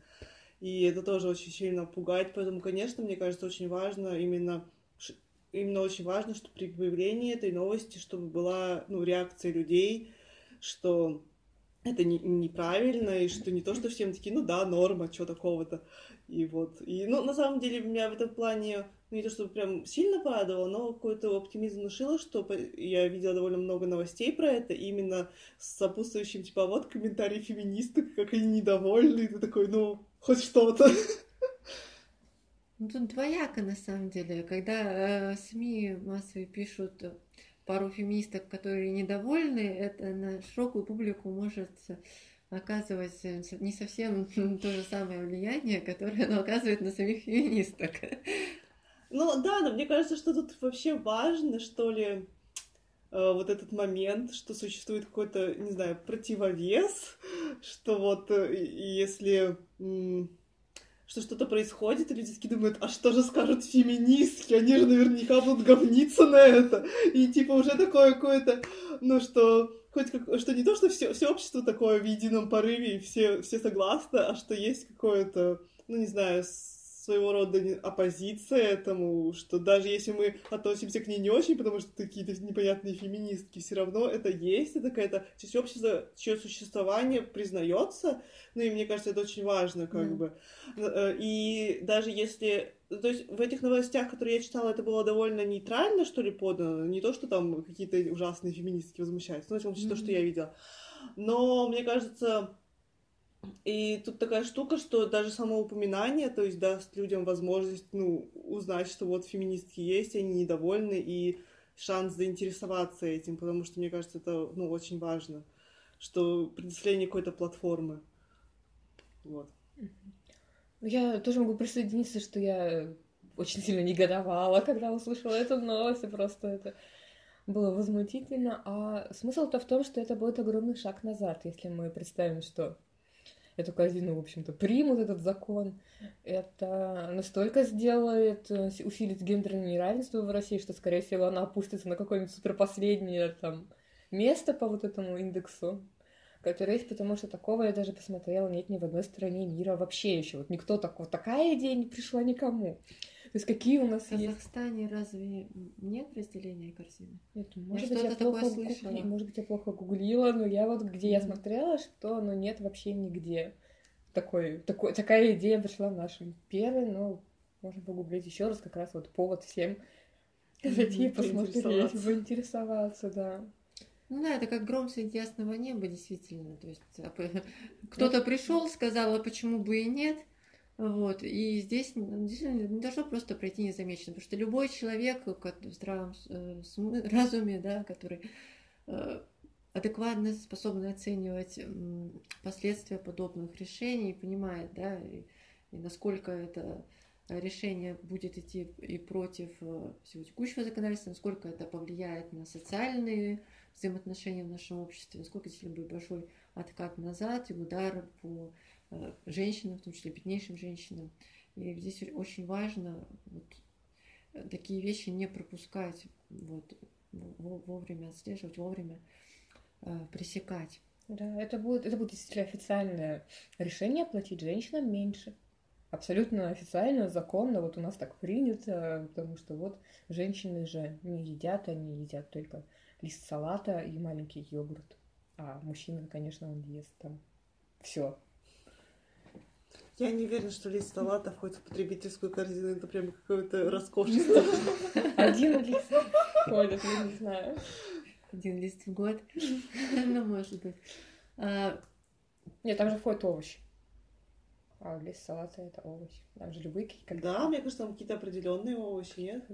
И это тоже очень сильно пугает, поэтому, конечно, мне кажется, очень важно именно именно очень важно, что при появлении этой новости, чтобы была ну, реакция людей, что это не, неправильно, и что не то, что всем такие, ну да, норма, что такого-то. И вот. И, ну, на самом деле, меня в этом плане, ну, не то, чтобы прям сильно порадовало, но какой-то оптимизм внушило, что я видела довольно много новостей про это, именно с сопутствующим, типа, вот комментарии феминисток, как они недовольны, и ты такой, ну, хоть что-то. Ну, тут двояко, на самом деле. Когда э, СМИ массовые пишут пару феминисток, которые недовольны, это на широкую публику может оказывать э, не совсем то же самое влияние, которое оно оказывает на самих феминисток. Ну да, но мне кажется, что тут вообще важно, что ли, э, вот этот момент, что существует какой-то, не знаю, противовес, что вот э, если что что-то происходит, и люди такие думают, а что же скажут феминистки, они же наверняка будут говниться на это, и типа уже такое какое-то, ну что хоть как, что не то, что все, все общество такое в едином порыве, и все, все согласны, а что есть какое-то, ну не знаю, своего рода оппозиция этому, что даже если мы относимся к ней не очень, потому что какие-то непонятные феминистки, все равно это есть, это какая-то часть общества, чье существование признается, ну и мне кажется, это очень важно, как mm. бы. Э, и даже если то есть в этих новостях, которые я читала, это было довольно нейтрально, что ли, подано. Не то, что там какие-то ужасные феминистки возмущаются, ну, в mm-hmm. то, что я видела. Но мне кажется, и тут такая штука, что даже само упоминание, то есть даст людям возможность, ну, узнать, что вот феминистки есть, они недовольны, и шанс заинтересоваться этим, потому что, мне кажется, это, ну, очень важно, что предоставление какой-то платформы. Вот. Я тоже могу присоединиться, что я очень сильно негодовала, когда услышала эту новость, и просто это было возмутительно. А смысл-то в том, что это будет огромный шаг назад, если мы представим, что эту корзину, в общем-то, примут этот закон. Это настолько сделает, э, усилит гендерное неравенство в России, что, скорее всего, она опустится на какое-нибудь суперпоследнее там место по вот этому индексу, который есть, потому что такого я даже посмотрела нет ни в одной стране мира вообще еще. Вот никто так, вот такая идея не пришла никому. То есть какие у нас В Казахстане есть? разве нет разделения корзины? Нет, может я быть, я плохо гугли... может быть, я плохо гуглила, но я вот где mm-hmm. я смотрела, что оно нет вообще нигде. Такой, такой, такая идея пришла в нашем первой, но можно погуглить еще раз, как раз вот повод всем зайти mm-hmm. посмотреть, заинтересоваться, да. Ну да, это как гром среди ясного неба, действительно. То есть а, кто-то пришел, сказал, а почему бы и нет, вот. И здесь действительно не должно просто пройти незамеченным, потому что любой человек в здравом э, разуме, да, который э, адекватно способен оценивать последствия подобных решений, понимает, да, и, и насколько это решение будет идти и против э, всего текущего законодательства, насколько это повлияет на социальные взаимоотношения в нашем обществе, насколько действительно будет большой откат назад и удар по Э, женщинам, в том числе беднейшим женщинам. И здесь очень важно вот, э, такие вещи не пропускать, вот, вовремя отслеживать, вовремя э, пресекать. Да, это будет, это будет действительно официальное решение платить женщинам меньше. Абсолютно официально, законно, вот у нас так принято, потому что вот женщины же не едят, они едят только лист салата и маленький йогурт. А мужчина, конечно, он ест там все, я не уверена, что лист салата входит в потребительскую корзину. Это прям какое-то роскошество. Один лист входит, я не знаю. Один лист в год. Ну, может быть. А, нет, там же входят овощи. А лист салата это овощи. Там же любые какие-то. Да, мне кажется, там какие-то определенные овощи, нет?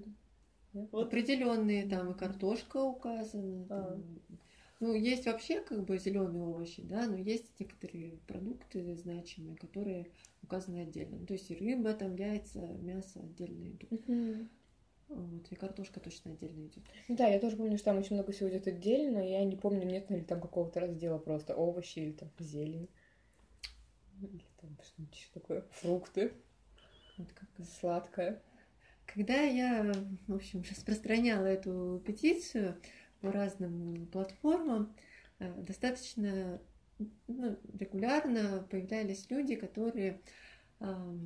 Вот. Определенные там и картошка указана. А. Ну, есть вообще как бы зеленые овощи, да, но есть некоторые продукты значимые, которые указаны отдельно. Ну, то есть и рыба, там яйца, мясо отдельно идут. Вот, и картошка точно отдельно идет. Ну да, я тоже помню, что там очень много всего идет отдельно. Я не помню, нет ли там какого-то раздела просто овощи или там зелень. Или там что-нибудь еще такое. Фрукты. Вот как сладкое. Когда я, в общем, распространяла эту петицию по разным платформам, э, достаточно ну, регулярно появлялись люди, которые э,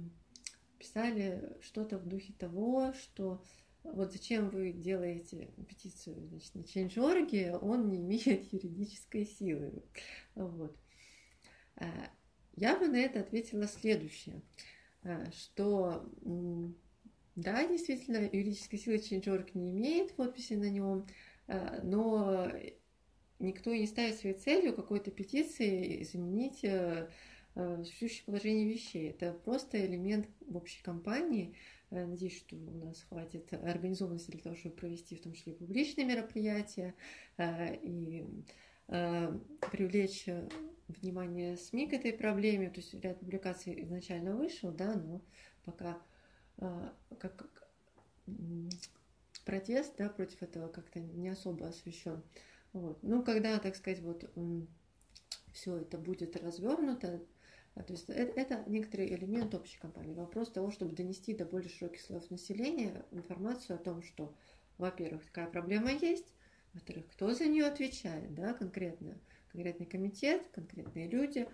писали что-то в духе того, что вот зачем вы делаете петицию значит, на Change.org, он не имеет юридической силы. Вот. А, я бы на это ответила следующее, а, что да, действительно, юридической силы Change.org не имеет подписи на нем, но никто не ставит своей целью какой-то петиции заменить э, э, существующее положение вещей. Это просто элемент в общей кампании. Э, надеюсь, что у нас хватит организованности для того, чтобы провести в том числе публичные мероприятия и привлечь внимание СМИ к этой проблеме. То есть ряд публикаций изначально вышел, да, но пока как протест да, против этого как-то не особо освещен. Вот. Ну, когда, так сказать, вот все это будет развернуто, а, то есть это, это некоторый элемент общей кампании. Вопрос того, чтобы донести до более широких слоев населения информацию о том, что, во-первых, такая проблема есть, во-вторых, кто за нее отвечает, да, конкретно, конкретный комитет, конкретные люди,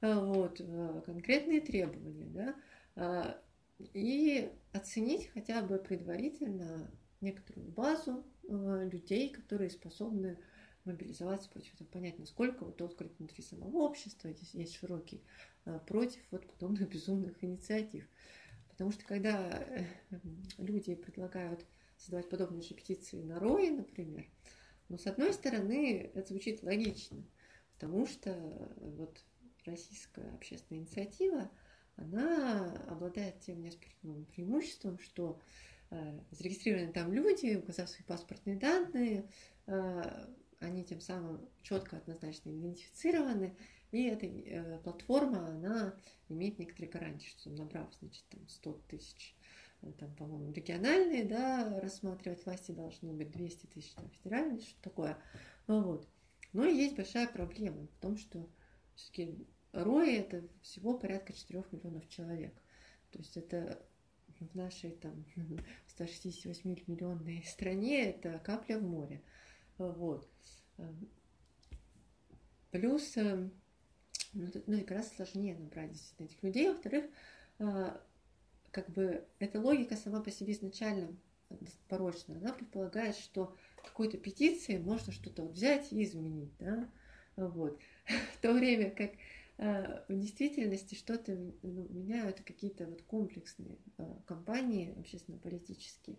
а, вот, а, конкретные требования, да, и оценить хотя бы предварительно некоторую базу людей, которые способны мобилизоваться против этого, понять, насколько вот отклик внутри самого общества здесь есть широкий а, против вот подобных безумных инициатив. Потому что когда э, люди предлагают создавать подобные же петиции на РОИ, например, ну, с одной стороны, это звучит логично, потому что вот российская общественная инициатива, она обладает тем нескольким преимуществом, что э, зарегистрированы там люди, указав свои паспортные данные, э, они тем самым четко, однозначно идентифицированы, и эта э, платформа, она имеет некоторые гарантии, что набрав, значит, там 100 тысяч, э, там, по-моему, региональные, да, рассматривать власти должны быть 200 тысяч, там, федеральные, что такое. Ну, вот. Но есть большая проблема в том, что все-таки РОИ это всего порядка 4 миллионов человек. То есть это в нашей там 168 миллионной стране это капля в море. Вот. Плюс, эм, ну, ну, раз сложнее набрать этих людей. Во-вторых, а, как бы эта логика сама по себе изначально порочная. Она предполагает, что какой-то петиции можно что-то взять и изменить, да, вот. В то время как в действительности что-то ну, меняют какие-то вот комплексные а, кампании общественно-политические.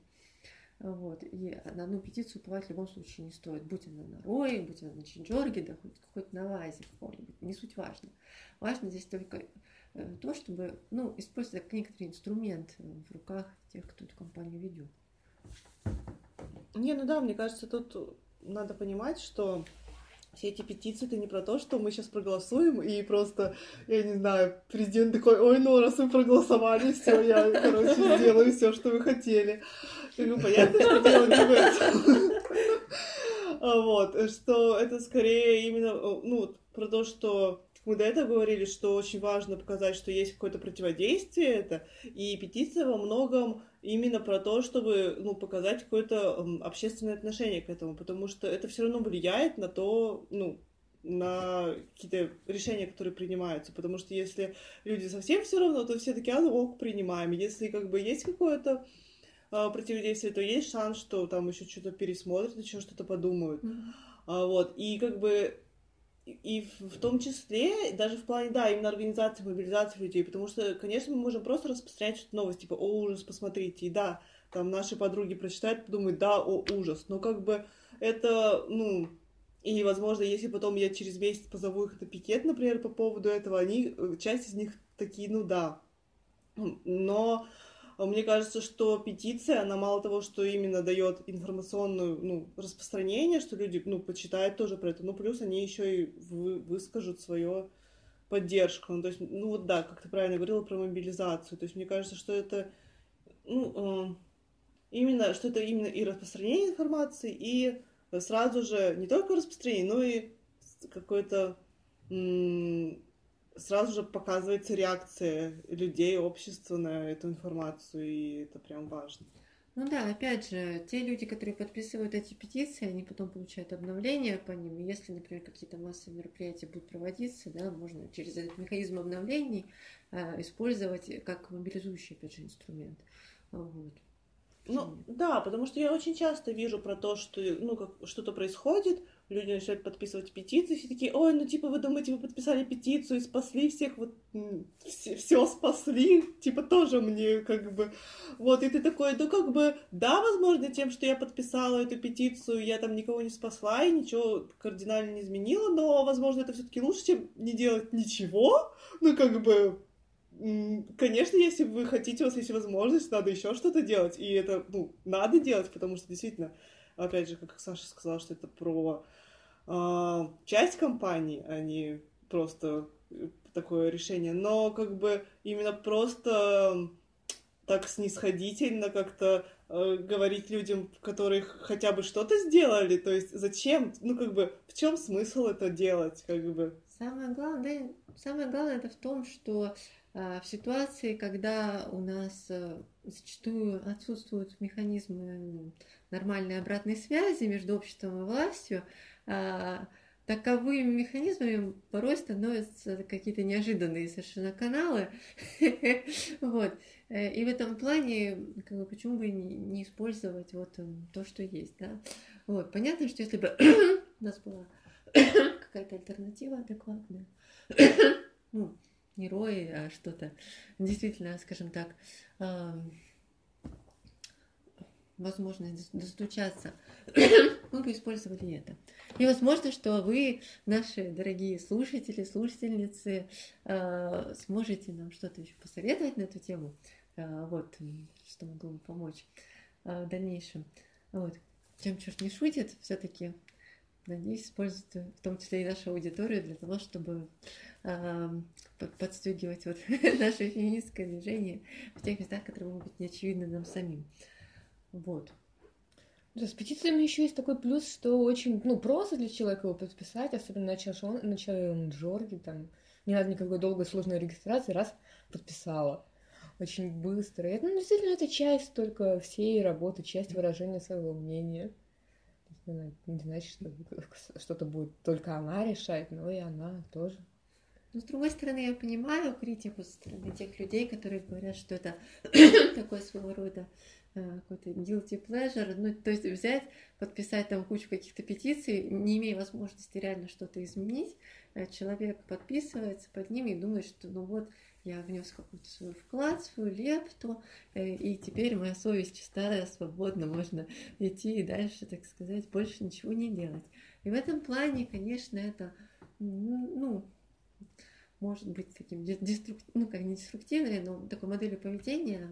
Вот. И на одну петицию уповать в любом случае не стоит. Будь она на Рое, будь она на Чинджорге, да хоть, хоть на Лазе какого-нибудь. Не суть важно. Важно здесь только э, то, чтобы ну, использовать как некоторый инструмент в руках тех, кто эту компанию ведет. Не, ну да, мне кажется, тут надо понимать, что все эти петиции это не про то, что мы сейчас проголосуем и просто, я не знаю, президент такой, ой, ну раз вы проголосовали, все, я, короче, сделаю все, что вы хотели. И, ну, понятно, что дело не в этом. Вот, что это скорее именно, ну, про то, что мы до этого говорили, что очень важно показать, что есть какое-то противодействие это, и петиция во многом именно про то, чтобы ну, показать какое-то общественное отношение к этому, потому что это все равно влияет на то, ну, на какие-то решения, которые принимаются. Потому что если люди совсем все равно, то все таки а, ну, ок, принимаем. Если как бы есть какое-то э, противодействие, то есть шанс, что там еще что-то пересмотрят, еще что-то подумают. Mm-hmm. А, вот. И как бы и в том числе, даже в плане, да, именно организации, мобилизации людей, потому что, конечно, мы можем просто распространять что-то новость, типа, о, ужас, посмотрите, и да, там наши подруги прочитают, подумают, да, о, ужас, но как бы это, ну, и, возможно, если потом я через месяц позову их на пикет, например, по поводу этого, они, э, часть из них такие, ну да, но мне кажется, что петиция, она мало того, что именно дает информационную, ну, распространение, что люди, ну, почитают тоже про это, ну, плюс они еще и вы, выскажут свою поддержку. Ну, то есть, ну, вот да, как ты правильно говорила про мобилизацию. То есть, мне кажется, что это, ну, э, именно, что это именно и распространение информации, и сразу же не только распространение, но и какой-то сразу же показывается реакция людей, общества на эту информацию, и это прям важно. Ну да, опять же, те люди, которые подписывают эти петиции, они потом получают обновления по ним. И если, например, какие-то массовые мероприятия будут проводиться, да, можно через этот механизм обновлений э, использовать как мобилизующий, опять же, инструмент. Вот. Ну, да, потому что я очень часто вижу про то, что ну, как что-то происходит, люди начинают подписывать петиции, все такие, ой, ну типа вы думаете, вы подписали петицию и спасли всех, вот все, все спасли, типа тоже мне как бы, вот, и ты такой, ну как бы, да, возможно, тем, что я подписала эту петицию, я там никого не спасла и ничего кардинально не изменила, но, возможно, это все-таки лучше, чем не делать ничего, ну как бы, Конечно, если вы хотите, у вас есть возможность, надо еще что-то делать. И это, ну, надо делать, потому что действительно, опять же, как Саша сказала, что это про часть компании, а не просто э, такое решение, но как бы именно просто так снисходительно как-то э, говорить людям, которые хотя бы что-то сделали, то есть зачем, ну как бы в чем смысл это делать, как бы. Самое главное, да, самое главное это в том, что э, в ситуации, когда у нас э, зачастую отсутствуют механизмы нормальной обратной связи между обществом и властью, э, таковыми механизмами порой становятся какие-то неожиданные совершенно каналы. вот. Э, и в этом плане, как бы, почему бы не использовать вот эм, то, что есть, да? Вот. Понятно, что если бы у нас была какая-то альтернатива адекватная, ну, не рой, а что-то действительно, скажем так, возможность достучаться, мы бы использовали это. И возможно, что вы, наши дорогие слушатели, слушательницы, э, сможете нам что-то еще посоветовать на эту тему. Э, вот, что могло бы помочь э, в дальнейшем. Вот. Чем черт не шутит, все-таки надеюсь, использовать в том числе и нашу аудиторию для того, чтобы э, подстегивать вот наше феминистское движение в тех местах, которые могут быть неочевидны нам самим. Вот. Да, с петициями еще есть такой плюс, что очень, ну, просто для человека его подписать, особенно на Чашон, на Джорги, там, не надо никакой долгой сложной регистрации, раз подписала. Очень быстро. Это, ну, действительно, это часть только всей работы, часть выражения своего мнения. Не значит, что что-то будет только она решать, но и она тоже. Но, с другой стороны, я понимаю критику со стороны тех людей, которые говорят, что это такой своего рода какой-то guilty pleasure, ну, то есть взять, подписать там кучу каких-то петиций, не имея возможности реально что-то изменить, э, человек подписывается под ними и думает, что ну вот, я внес какой-то свой вклад, свою лепту, э, и теперь моя совесть чистая, свободно, можно идти и дальше, так сказать, больше ничего не делать. И в этом плане, конечно, это, ну, может быть таким деструктивным, ну, как не деструктивной, но такой моделью поведения,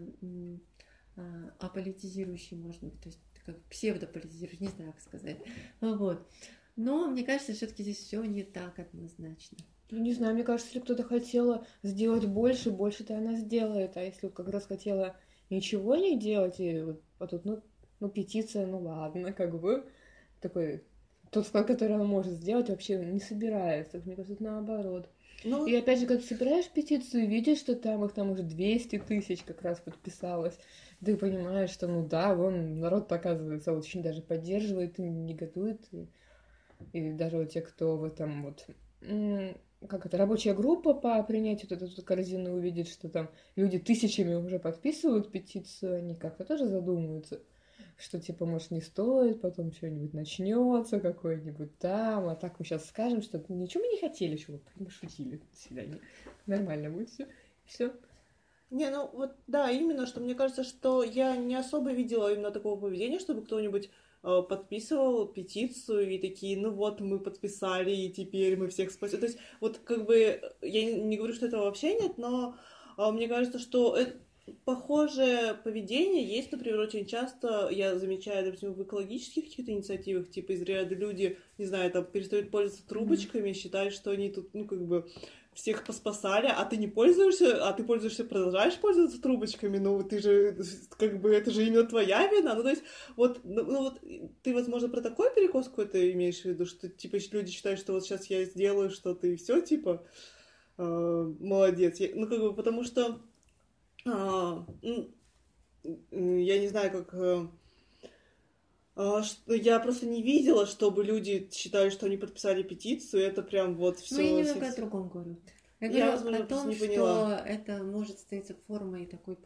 аполитизирующий, может быть, то есть как псевдополитизирующий, не знаю, как сказать. Вот. Но мне кажется, все-таки здесь все не так однозначно. Ну, не знаю, мне кажется, если кто-то хотела сделать больше, больше-то она сделает. А если вот как раз хотела ничего не делать, и вот, а тут, ну, ну, петиция, ну ладно, как бы такой тот вклад, который она может сделать, вообще не собирается. Мне кажется, это наоборот. Ну... И опять же, ты собираешь петицию, видишь, что там их там уже 200 тысяч как раз подписалось, ты понимаешь, что ну да, вон народ, оказывается, очень даже поддерживает и негодует. И, и даже вот те, кто в этом вот как это, рабочая группа по принятию вот эту корзину увидит, что там люди тысячами уже подписывают петицию, они как-то тоже задумываются, что типа, может, не стоит, потом что-нибудь начнется, какой-нибудь там, а так мы сейчас скажем, что ничего мы не хотели, что мы шутили, до свидания. Нормально будет все. Все. Не, ну вот да, именно, что мне кажется, что я не особо видела именно такого поведения, чтобы кто-нибудь э, подписывал петицию и такие, ну вот мы подписали, и теперь мы всех спасем. То есть вот как бы, я не говорю, что этого вообще нет, но э, мне кажется, что это, похожее поведение есть, например, очень часто, я замечаю, допустим, в экологических каких-то инициативах, типа из ряда люди, не знаю, там перестают пользоваться трубочками, mm-hmm. считают, что они тут, ну, как бы всех поспасали, а ты не пользуешься, а ты пользуешься, продолжаешь пользоваться трубочками, ну ты же, как бы, это же именно твоя вина, ну то есть, вот, ну, ну вот, ты, возможно, про такой перекос какой-то имеешь в виду, что, типа, люди считают, что вот сейчас я сделаю что-то и все, типа, э, молодец, я, ну как бы, потому что, я не знаю, как... Э, а, я просто не видела, чтобы люди считали, что они подписали петицию, это прям вот все. Ну, я немного о другом говорю. Я, я говорю возможно, о том, не поняла. что это может становиться формой такой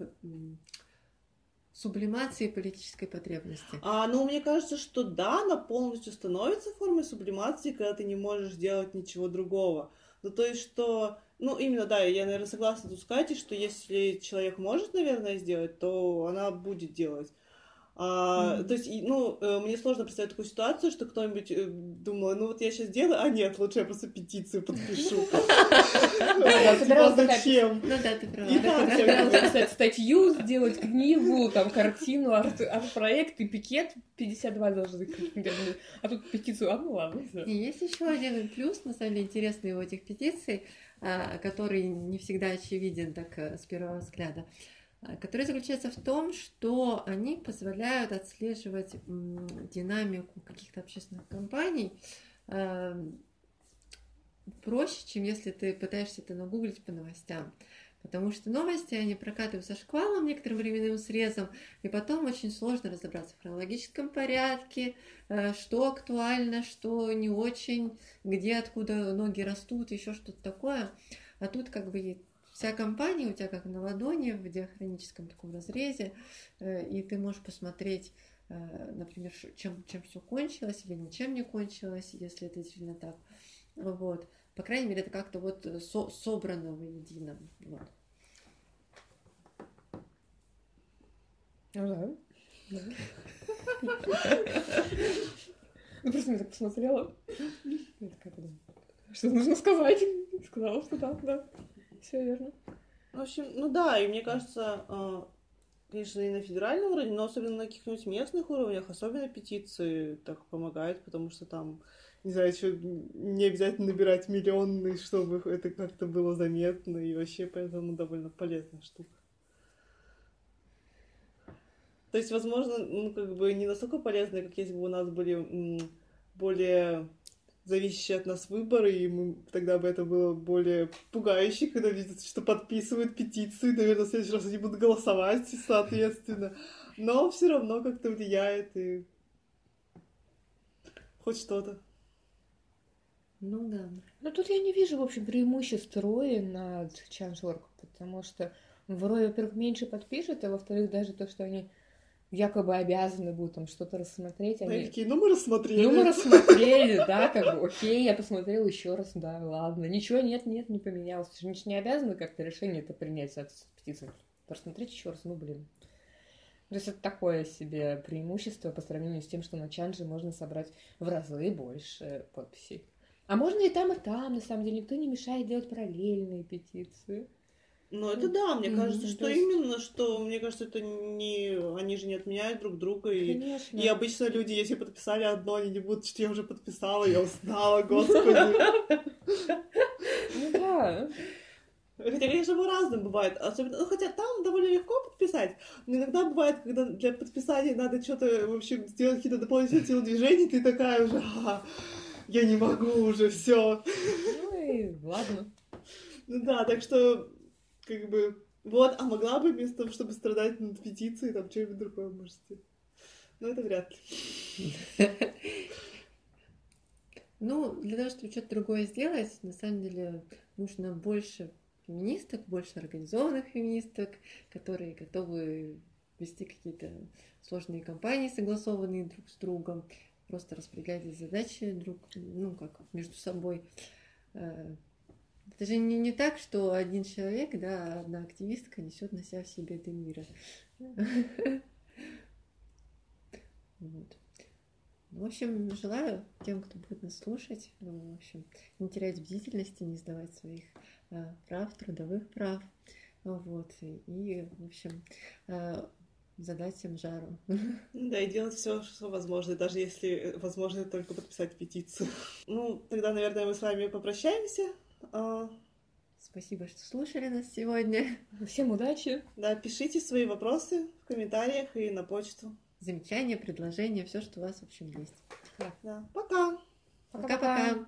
сублимации политической потребности. А, ну, мне кажется, что да, она полностью становится формой сублимации, когда ты не можешь делать ничего другого. Ну, то есть, что... Ну, именно, да, я, наверное, согласна тут сказать, что если человек может, наверное, сделать, то она будет делать. А, Мгм. То есть, ну, э, мне сложно представить такую ситуацию, что кто-нибудь э, думал, ну вот я сейчас сделаю, а нет, лучше я просто петицию подпишу. Типа, такая зачем? Ну да, ты права. И Да, так, когда собиралась писать статью, сделать книгу, там, картину, арт- арт-проект и пикет 52 должны А тут петицию, а ну ладно. И есть еще один плюс, на самом деле, интересный у этих петиций, который не всегда очевиден так э, с первого взгляда, а, который заключается в том, что они позволяют отслеживать динамику каких-то общественных кампаний а, проще, чем если ты пытаешься это нагуглить по новостям. Потому что новости, они прокатываются шквалом, некоторым временным срезом, и потом очень сложно разобраться в хронологическом порядке, э, что актуально, что не очень, где, откуда ноги растут, еще что-то такое. А тут как бы вся компания у тебя как на ладони в диахроническом таком разрезе, э, и ты можешь посмотреть, э, например, чем, чем все кончилось или ничем не кончилось, если это действительно так. Вот. По крайней мере, это как-то вот э, со- собрано воедино. Вот. Ну да. Ну просто я так посмотрела. Я такая подумала, что нужно сказать. Сказала, что да, да. Все верно. В общем, ну да, и мне кажется, а, конечно, и на федеральном уровне, но особенно на каких-нибудь местных уровнях, особенно петиции так помогают, потому что там, не знаю, еще не обязательно набирать миллионы, чтобы это как-то было заметно, и вообще поэтому довольно полезная штука. То есть, возможно, ну, как бы не настолько полезная, как если бы у нас были более зависящие от нас выборы, и мы, тогда бы это было более пугающе, когда видят, что подписывают петиции, наверное, в следующий раз они будут голосовать, соответственно. Но все равно как-то влияет и хоть что-то. Ну да. Ну тут я не вижу, в общем, преимуществ Рои над Change.org, потому что в Рои, во-первых, меньше подпишут, а во-вторых, даже то, что они якобы обязаны будут там что-то рассмотреть, Они такие, ну мы рассмотрели. Ну, мы рассмотрели, да, как бы, окей, я посмотрел еще раз, да, ладно. Ничего, нет, нет, не поменялось. Ты же не обязаны как-то решение это принять от петиции. Посмотреть еще раз, ну, блин. То есть это такое себе преимущество по сравнению с тем, что на Чанже можно собрать в разы больше подписей. А можно и там, и там, на самом деле. Никто не мешает делать параллельные петиции. Ну, это да, мне кажется, то что есть- именно, что, мне кажется, это не... Они же не отменяют друг друга, и... Конечно. И обычно люди, если подписали одно, они не будут, что я уже подписала, я узнала, господи. Ну да. Хотя, конечно, по-разному бывает. Особенно, ну, хотя там довольно легко подписать. Но иногда бывает, когда для подписания надо что-то, в общем, сделать какие-то дополнительные телодвижения, ты такая уже, «А, я не могу уже, все. Ну и ладно. Ну да, так что, как бы, вот, а могла бы вместо того, чтобы страдать над петицией, там что-нибудь другое можете. Но это вряд ли. Ну, для того, чтобы что-то другое сделать, на самом деле нужно больше феминисток, больше организованных феминисток, которые готовы вести какие-то сложные кампании, согласованные друг с другом, просто распределять эти задачи друг, ну, как между собой. Э, Это же не, не так, что один человек, да, одна активистка несет на себя все беды мира. Вот. В общем, желаю тем, кто будет нас слушать, э, в общем, не терять бдительности, не сдавать своих э, прав, трудовых прав, вот, и, в общем, задать всем жару. Да, и делать все, что возможно, даже если возможно только подписать петицию. Ну, тогда, наверное, мы с вами попрощаемся. А, Спасибо, что слушали нас сегодня. Всем удачи. Да, пишите свои вопросы в комментариях и на почту. Замечания, предложения, все, что у вас, в общем, есть. Да, пока! Пока-пока!